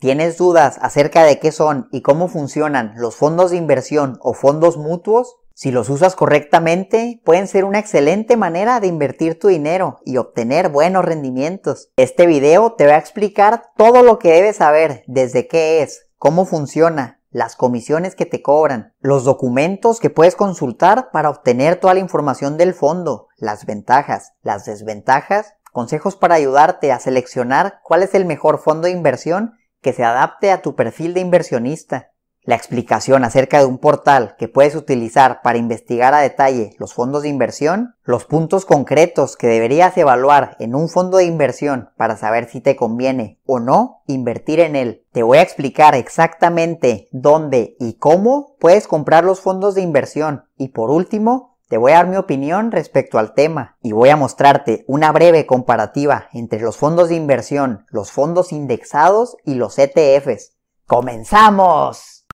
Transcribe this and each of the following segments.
¿Tienes dudas acerca de qué son y cómo funcionan los fondos de inversión o fondos mutuos? Si los usas correctamente, pueden ser una excelente manera de invertir tu dinero y obtener buenos rendimientos. Este video te va a explicar todo lo que debes saber desde qué es, cómo funciona, las comisiones que te cobran, los documentos que puedes consultar para obtener toda la información del fondo, las ventajas, las desventajas, consejos para ayudarte a seleccionar cuál es el mejor fondo de inversión que se adapte a tu perfil de inversionista. La explicación acerca de un portal que puedes utilizar para investigar a detalle los fondos de inversión, los puntos concretos que deberías evaluar en un fondo de inversión para saber si te conviene o no invertir en él. Te voy a explicar exactamente dónde y cómo puedes comprar los fondos de inversión y por último te voy a dar mi opinión respecto al tema y voy a mostrarte una breve comparativa entre los fondos de inversión, los fondos indexados y los ETFs. ¡Comenzamos!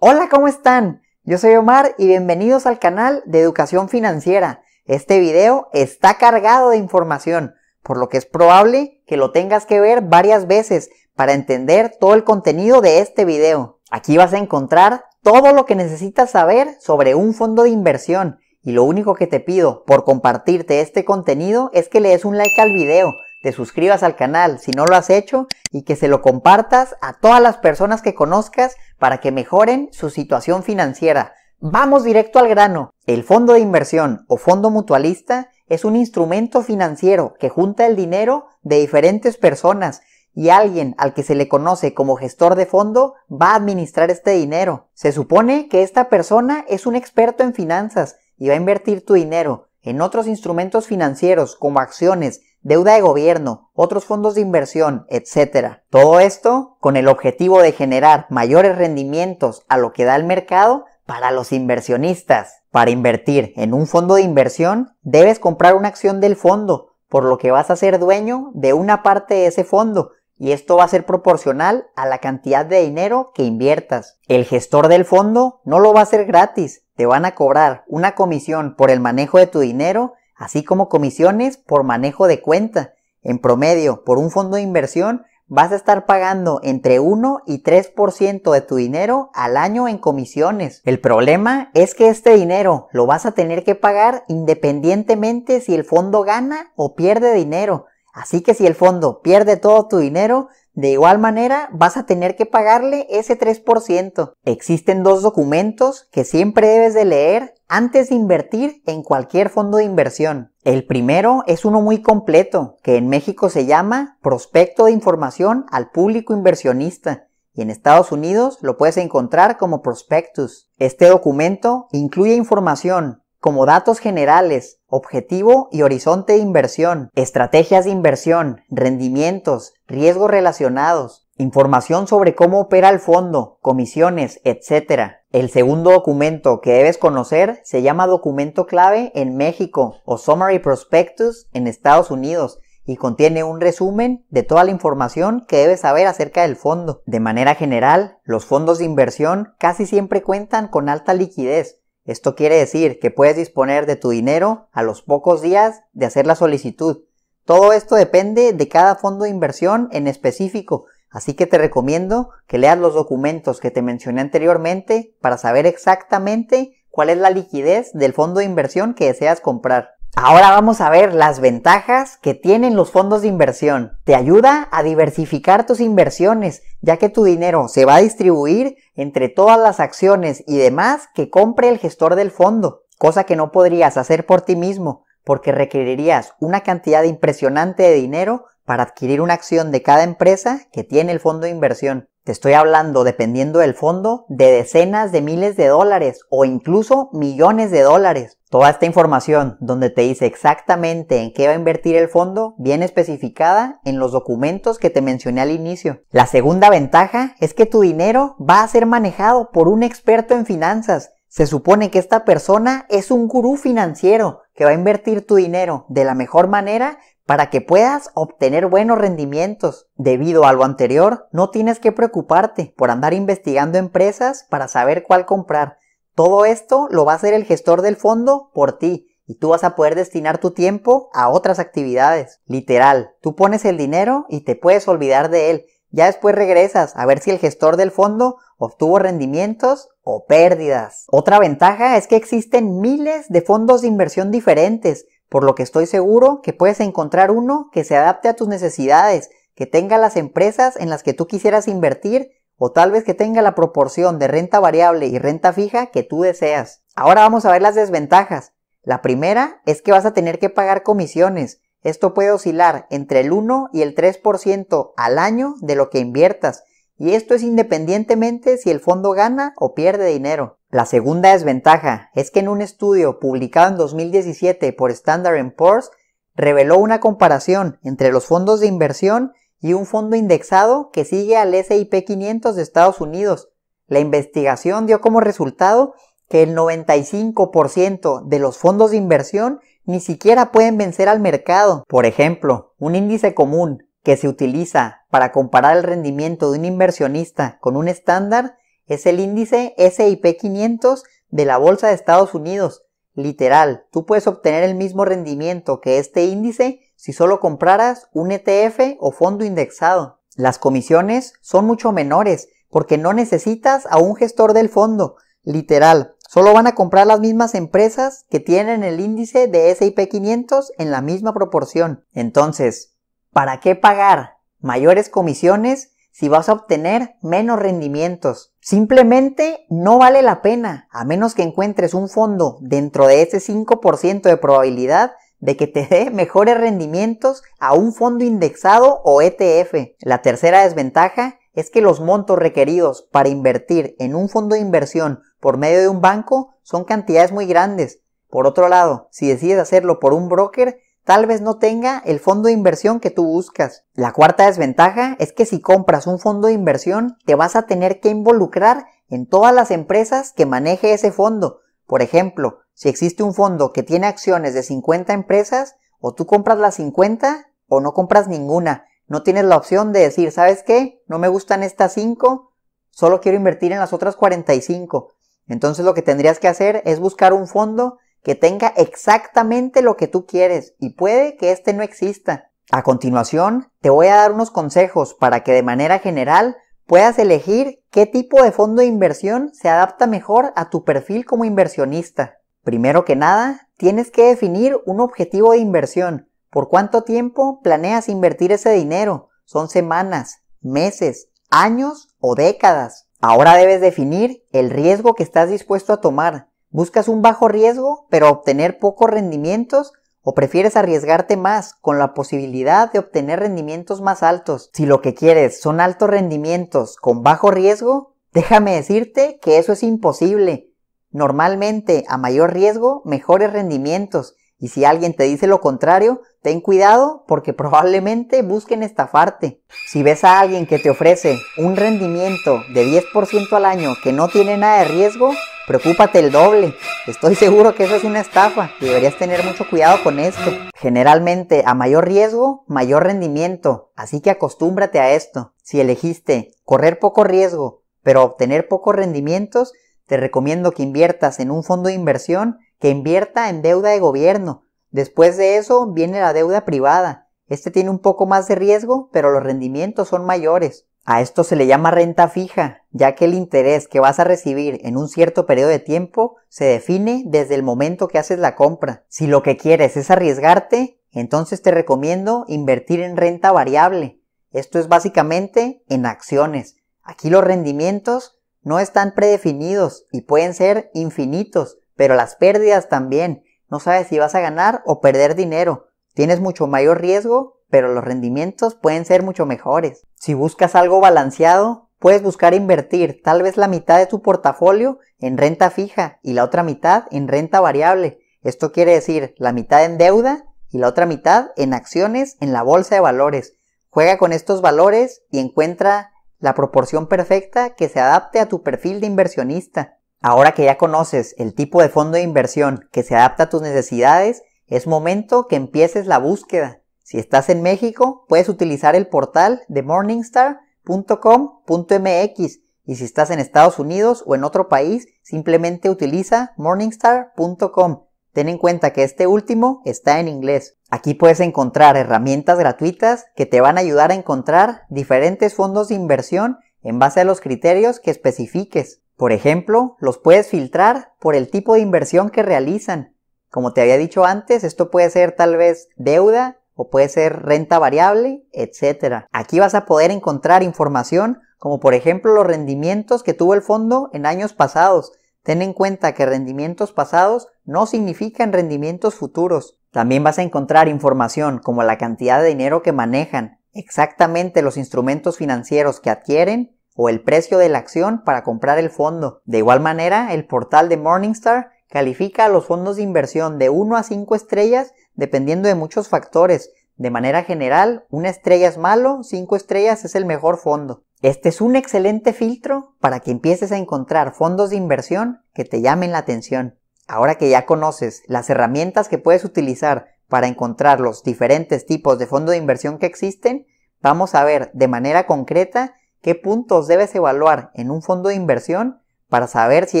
Hola, ¿cómo están? Yo soy Omar y bienvenidos al canal de Educación Financiera. Este video está cargado de información, por lo que es probable que lo tengas que ver varias veces para entender todo el contenido de este video. Aquí vas a encontrar todo lo que necesitas saber sobre un fondo de inversión y lo único que te pido por compartirte este contenido es que le des un like al video, te suscribas al canal si no lo has hecho y que se lo compartas a todas las personas que conozcas para que mejoren su situación financiera. Vamos directo al grano. El fondo de inversión o fondo mutualista es un instrumento financiero que junta el dinero de diferentes personas y alguien al que se le conoce como gestor de fondo va a administrar este dinero. Se supone que esta persona es un experto en finanzas y va a invertir tu dinero en otros instrumentos financieros como acciones, deuda de gobierno, otros fondos de inversión, etc. Todo esto con el objetivo de generar mayores rendimientos a lo que da el mercado para los inversionistas. Para invertir en un fondo de inversión debes comprar una acción del fondo, por lo que vas a ser dueño de una parte de ese fondo y esto va a ser proporcional a la cantidad de dinero que inviertas. El gestor del fondo no lo va a hacer gratis, te van a cobrar una comisión por el manejo de tu dinero, así como comisiones por manejo de cuenta. En promedio, por un fondo de inversión, vas a estar pagando entre 1 y 3% de tu dinero al año en comisiones. El problema es que este dinero lo vas a tener que pagar independientemente si el fondo gana o pierde dinero. Así que si el fondo pierde todo tu dinero, de igual manera vas a tener que pagarle ese 3%. Existen dos documentos que siempre debes de leer antes de invertir en cualquier fondo de inversión. El primero es uno muy completo, que en México se llama Prospecto de Información al Público Inversionista y en Estados Unidos lo puedes encontrar como Prospectus. Este documento incluye información como datos generales, objetivo y horizonte de inversión, estrategias de inversión, rendimientos, riesgos relacionados, información sobre cómo opera el fondo, comisiones, etc. El segundo documento que debes conocer se llama documento clave en México o Summary Prospectus en Estados Unidos y contiene un resumen de toda la información que debes saber acerca del fondo. De manera general, los fondos de inversión casi siempre cuentan con alta liquidez, esto quiere decir que puedes disponer de tu dinero a los pocos días de hacer la solicitud. Todo esto depende de cada fondo de inversión en específico, así que te recomiendo que leas los documentos que te mencioné anteriormente para saber exactamente cuál es la liquidez del fondo de inversión que deseas comprar. Ahora vamos a ver las ventajas que tienen los fondos de inversión. Te ayuda a diversificar tus inversiones, ya que tu dinero se va a distribuir entre todas las acciones y demás que compre el gestor del fondo, cosa que no podrías hacer por ti mismo, porque requerirías una cantidad impresionante de dinero para adquirir una acción de cada empresa que tiene el fondo de inversión. Te estoy hablando, dependiendo del fondo, de decenas de miles de dólares o incluso millones de dólares. Toda esta información donde te dice exactamente en qué va a invertir el fondo viene especificada en los documentos que te mencioné al inicio. La segunda ventaja es que tu dinero va a ser manejado por un experto en finanzas. Se supone que esta persona es un gurú financiero que va a invertir tu dinero de la mejor manera para que puedas obtener buenos rendimientos. Debido a lo anterior, no tienes que preocuparte por andar investigando empresas para saber cuál comprar todo esto lo va a hacer el gestor del fondo por ti y tú vas a poder destinar tu tiempo a otras actividades. Literal, tú pones el dinero y te puedes olvidar de él. Ya después regresas a ver si el gestor del fondo obtuvo rendimientos o pérdidas. Otra ventaja es que existen miles de fondos de inversión diferentes, por lo que estoy seguro que puedes encontrar uno que se adapte a tus necesidades, que tenga las empresas en las que tú quisieras invertir o tal vez que tenga la proporción de renta variable y renta fija que tú deseas. Ahora vamos a ver las desventajas. La primera es que vas a tener que pagar comisiones esto puede oscilar entre el 1 y el 3% al año de lo que inviertas, y esto es independientemente si el fondo gana o pierde dinero. La segunda desventaja es que en un estudio publicado en 2017 por Standard Poor's reveló una comparación entre los fondos de inversión y un fondo indexado que sigue al S&P 500 de Estados Unidos. La investigación dio como resultado que el 95% de los fondos de inversión ni siquiera pueden vencer al mercado. Por ejemplo, un índice común que se utiliza para comparar el rendimiento de un inversionista con un estándar es el índice SIP 500 de la Bolsa de Estados Unidos. Literal, tú puedes obtener el mismo rendimiento que este índice si solo compraras un ETF o fondo indexado. Las comisiones son mucho menores porque no necesitas a un gestor del fondo. Literal, Solo van a comprar las mismas empresas que tienen el índice de S&P 500 en la misma proporción. Entonces, ¿para qué pagar mayores comisiones si vas a obtener menos rendimientos? Simplemente no vale la pena, a menos que encuentres un fondo dentro de ese 5% de probabilidad de que te dé mejores rendimientos a un fondo indexado o ETF. La tercera desventaja es que los montos requeridos para invertir en un fondo de inversión por medio de un banco son cantidades muy grandes. Por otro lado, si decides hacerlo por un broker, tal vez no tenga el fondo de inversión que tú buscas. La cuarta desventaja es que si compras un fondo de inversión, te vas a tener que involucrar en todas las empresas que maneje ese fondo. Por ejemplo, si existe un fondo que tiene acciones de 50 empresas, o tú compras las 50 o no compras ninguna. No tienes la opción de decir, ¿sabes qué? No me gustan estas 5, solo quiero invertir en las otras 45. Entonces lo que tendrías que hacer es buscar un fondo que tenga exactamente lo que tú quieres y puede que este no exista. A continuación, te voy a dar unos consejos para que de manera general puedas elegir qué tipo de fondo de inversión se adapta mejor a tu perfil como inversionista. Primero que nada, tienes que definir un objetivo de inversión. ¿Por cuánto tiempo planeas invertir ese dinero? ¿Son semanas, meses, años o décadas? Ahora debes definir el riesgo que estás dispuesto a tomar. ¿Buscas un bajo riesgo pero obtener pocos rendimientos o prefieres arriesgarte más con la posibilidad de obtener rendimientos más altos? Si lo que quieres son altos rendimientos con bajo riesgo, déjame decirte que eso es imposible. Normalmente a mayor riesgo, mejores rendimientos. Y si alguien te dice lo contrario, Ten cuidado porque probablemente busquen estafarte. Si ves a alguien que te ofrece un rendimiento de 10% al año que no tiene nada de riesgo, preocúpate el doble. Estoy seguro que eso es una estafa deberías tener mucho cuidado con esto. Generalmente a mayor riesgo, mayor rendimiento, así que acostúmbrate a esto. Si elegiste correr poco riesgo, pero obtener pocos rendimientos, te recomiendo que inviertas en un fondo de inversión que invierta en deuda de gobierno Después de eso viene la deuda privada. Este tiene un poco más de riesgo, pero los rendimientos son mayores. A esto se le llama renta fija, ya que el interés que vas a recibir en un cierto periodo de tiempo se define desde el momento que haces la compra. Si lo que quieres es arriesgarte, entonces te recomiendo invertir en renta variable. Esto es básicamente en acciones. Aquí los rendimientos no están predefinidos y pueden ser infinitos, pero las pérdidas también. No sabes si vas a ganar o perder dinero. Tienes mucho mayor riesgo, pero los rendimientos pueden ser mucho mejores. Si buscas algo balanceado, puedes buscar invertir tal vez la mitad de tu portafolio en renta fija y la otra mitad en renta variable. Esto quiere decir la mitad en deuda y la otra mitad en acciones en la bolsa de valores. Juega con estos valores y encuentra la proporción perfecta que se adapte a tu perfil de inversionista. Ahora que ya conoces el tipo de fondo de inversión que se adapta a tus necesidades, es momento que empieces la búsqueda. Si estás en México, puedes utilizar el portal de morningstar.com.mx y si estás en Estados Unidos o en otro país, simplemente utiliza morningstar.com. ten en cuenta que este último está en inglés. Aquí puedes encontrar herramientas gratuitas que te van a ayudar a encontrar diferentes fondos de inversión en base a los criterios que especifiques. Por ejemplo, los puedes filtrar por el tipo de inversión que realizan. Como te había dicho antes, esto puede ser tal vez deuda o puede ser renta variable, etc. Aquí vas a poder encontrar información como por ejemplo los rendimientos que tuvo el fondo en años pasados. Ten en cuenta que rendimientos pasados no significan rendimientos futuros. También vas a encontrar información como la cantidad de dinero que manejan, exactamente los instrumentos financieros que adquieren o el precio de la acción para comprar el fondo. De igual manera, el portal de Morningstar califica a los fondos de inversión de 1 a 5 estrellas dependiendo de muchos factores. De manera general, una estrella es malo, 5 estrellas es el mejor fondo. Este es un excelente filtro para que empieces a encontrar fondos de inversión que te llamen la atención. Ahora que ya conoces las herramientas que puedes utilizar para encontrar los diferentes tipos de fondo de inversión que existen, vamos a ver de manera concreta qué puntos debes evaluar en un fondo de inversión para saber si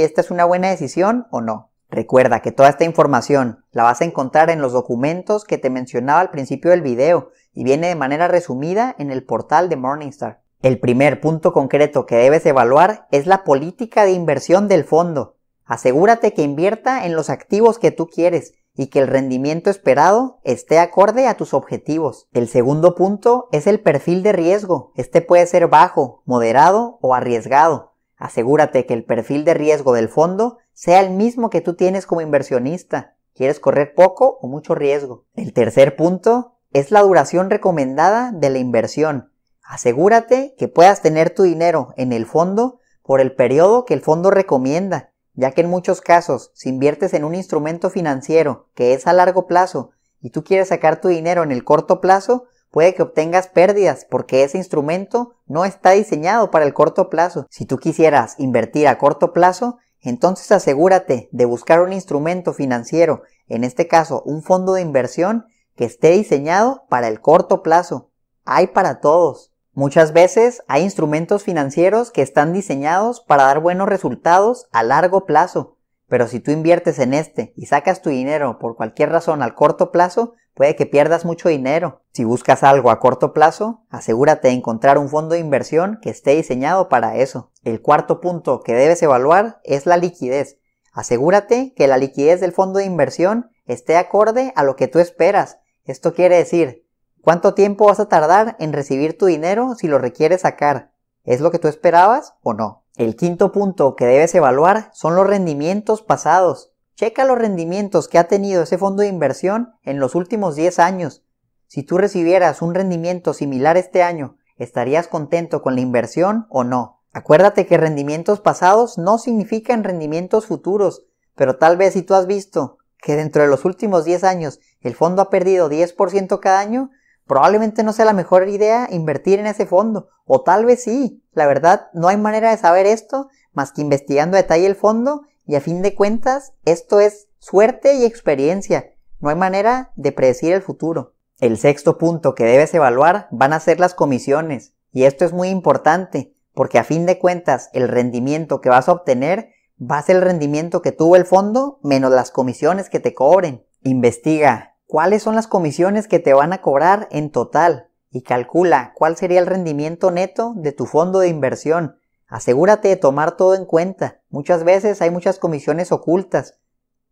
esta es una buena decisión o no. Recuerda que toda esta información la vas a encontrar en los documentos que te mencionaba al principio del video y viene de manera resumida en el portal de Morningstar. El primer punto concreto que debes evaluar es la política de inversión del fondo. Asegúrate que invierta en los activos que tú quieres y que el rendimiento esperado esté acorde a tus objetivos. El segundo punto es el perfil de riesgo. Este puede ser bajo, moderado o arriesgado. Asegúrate que el perfil de riesgo del fondo sea el mismo que tú tienes como inversionista. ¿Quieres correr poco o mucho riesgo? El tercer punto es la duración recomendada de la inversión. Asegúrate que puedas tener tu dinero en el fondo por el periodo que el fondo recomienda, ya que en muchos casos, si inviertes en un instrumento financiero que es a largo plazo y tú quieres sacar tu dinero en el corto plazo, puede que obtengas pérdidas porque ese instrumento no está diseñado para el corto plazo. Si tú quisieras invertir a corto plazo, entonces asegúrate de buscar un instrumento financiero, en este caso un fondo de inversión, que esté diseñado para el corto plazo. Hay para todos. Muchas veces hay instrumentos financieros que están diseñados para dar buenos resultados a largo plazo, pero si tú inviertes en este y sacas tu dinero por cualquier razón al corto plazo, puede que pierdas mucho dinero. Si buscas algo a corto plazo, asegúrate de encontrar un fondo de inversión que esté diseñado para eso. El cuarto punto que debes evaluar es la liquidez. Asegúrate que la liquidez del fondo de inversión esté acorde a lo que tú esperas. Esto quiere decir, ¿Cuánto tiempo vas a tardar en recibir tu dinero si lo requieres sacar? ¿Es lo que tú esperabas o no? El quinto punto que debes evaluar son los rendimientos pasados. Checa los rendimientos que ha tenido ese fondo de inversión en los últimos 10 años. Si tú recibieras un rendimiento similar este año, ¿estarías contento con la inversión o no? Acuérdate que rendimientos pasados no significan rendimientos futuros, pero tal vez si tú has visto que dentro de los últimos 10 años el fondo ha perdido 10% cada año, probablemente no sea la mejor idea invertir en ese fondo, o tal vez sí. La verdad, no hay manera de saber esto más que investigando a detalle el fondo y a fin de cuentas, esto es suerte y experiencia. No hay manera de predecir el futuro. El sexto punto que debes evaluar van a ser las comisiones. Y esto es muy importante, porque a fin de cuentas el rendimiento que vas a obtener va a ser el rendimiento que tuvo el fondo menos las comisiones que te cobren. Investiga cuáles son las comisiones que te van a cobrar en total y calcula cuál sería el rendimiento neto de tu fondo de inversión. Asegúrate de tomar todo en cuenta. Muchas veces hay muchas comisiones ocultas.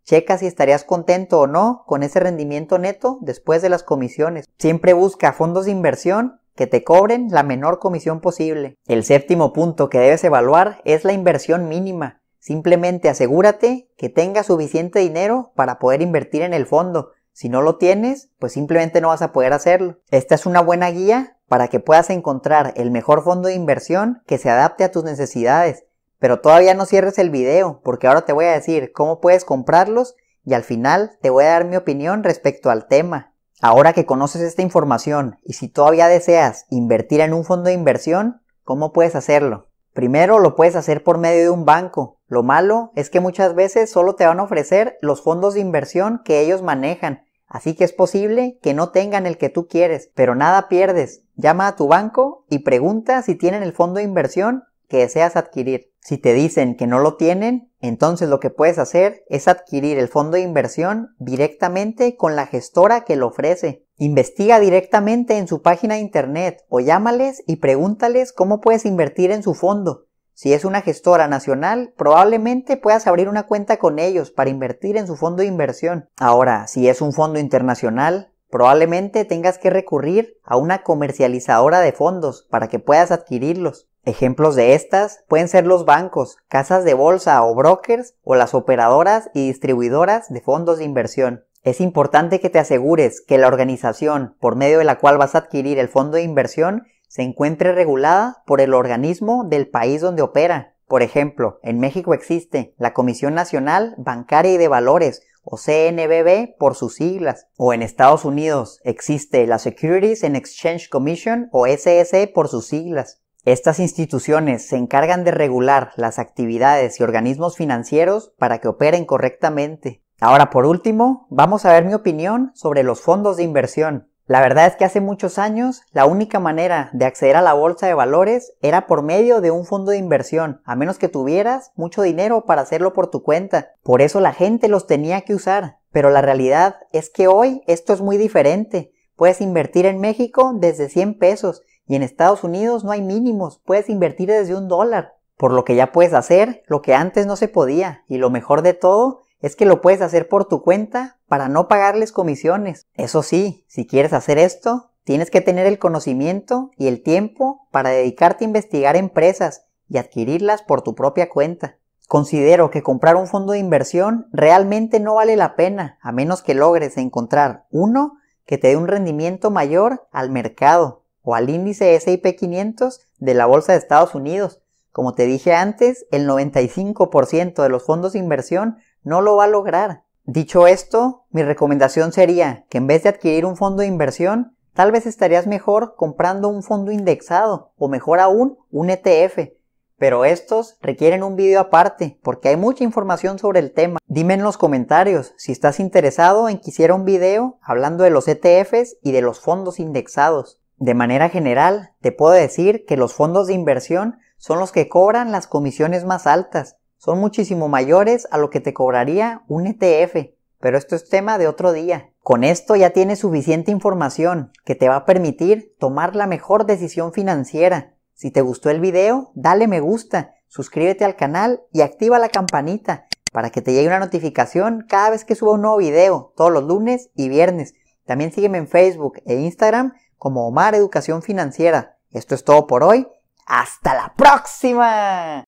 Checa si estarías contento o no con ese rendimiento neto después de las comisiones. Siempre busca fondos de inversión que te cobren la menor comisión posible. El séptimo punto que debes evaluar es la inversión mínima. Simplemente asegúrate que tengas suficiente dinero para poder invertir en el fondo si no lo tienes, pues simplemente no vas a poder hacerlo. Esta es una buena guía para que puedas encontrar el mejor fondo de inversión que se adapte a tus necesidades. Pero todavía no cierres el video porque ahora te voy a decir cómo puedes comprarlos y al final te voy a dar mi opinión respecto al tema. Ahora que conoces esta información y si todavía deseas invertir en un fondo de inversión, ¿cómo puedes hacerlo? Primero lo puedes hacer por medio de un banco. Lo malo es que muchas veces solo te van a ofrecer los fondos de inversión que ellos manejan Así que es posible que no tengan el que tú quieres, pero nada pierdes. Llama a tu banco y pregunta si tienen el fondo de inversión que deseas adquirir. Si te dicen que no lo tienen, entonces lo que puedes hacer es adquirir el fondo de inversión directamente con la gestora que lo ofrece. Investiga directamente en su página de internet o llámales y pregúntales cómo puedes invertir en su fondo. Si es una gestora nacional, probablemente puedas abrir una cuenta con ellos para invertir en su fondo de inversión. Ahora, si es un fondo internacional, probablemente tengas que recurrir a una comercializadora de fondos para que puedas adquirirlos. Ejemplos de estas pueden ser los bancos, casas de bolsa o brokers o las operadoras y distribuidoras de fondos de inversión. Es importante que te asegures que la organización por medio de la cual vas a adquirir el fondo de inversión se encuentre regulada por el organismo del país donde opera. Por ejemplo, en México existe la Comisión Nacional Bancaria y de Valores, o CNBB por sus siglas, o en Estados Unidos existe la Securities and Exchange Commission, o SEC por sus siglas. Estas instituciones se encargan de regular las actividades y organismos financieros para que operen correctamente. Ahora, por último, vamos a ver mi opinión sobre los fondos de inversión. La verdad es que hace muchos años la única manera de acceder a la bolsa de valores era por medio de un fondo de inversión, a menos que tuvieras mucho dinero para hacerlo por tu cuenta. Por eso la gente los tenía que usar. Pero la realidad es que hoy esto es muy diferente. Puedes invertir en México desde 100 pesos y en Estados Unidos no hay mínimos, puedes invertir desde un dólar. Por lo que ya puedes hacer lo que antes no se podía. Y lo mejor de todo es que lo puedes hacer por tu cuenta para no pagarles comisiones. Eso sí, si quieres hacer esto, tienes que tener el conocimiento y el tiempo para dedicarte a investigar empresas y adquirirlas por tu propia cuenta. Considero que comprar un fondo de inversión realmente no vale la pena a menos que logres encontrar uno que te dé un rendimiento mayor al mercado o al índice S&P 500 de la Bolsa de Estados Unidos. Como te dije antes, el 95% de los fondos de inversión no lo va a lograr. Dicho esto, mi recomendación sería que en vez de adquirir un fondo de inversión, tal vez estarías mejor comprando un fondo indexado o mejor aún un ETF. Pero estos requieren un video aparte porque hay mucha información sobre el tema. Dime en los comentarios si estás interesado en que hiciera un video hablando de los ETFs y de los fondos indexados. De manera general, te puedo decir que los fondos de inversión son los que cobran las comisiones más altas. Son muchísimo mayores a lo que te cobraría un ETF. Pero esto es tema de otro día. Con esto ya tienes suficiente información que te va a permitir tomar la mejor decisión financiera. Si te gustó el video, dale me gusta, suscríbete al canal y activa la campanita para que te llegue una notificación cada vez que suba un nuevo video, todos los lunes y viernes. También sígueme en Facebook e Instagram como Omar Educación Financiera. Esto es todo por hoy. ¡Hasta la próxima!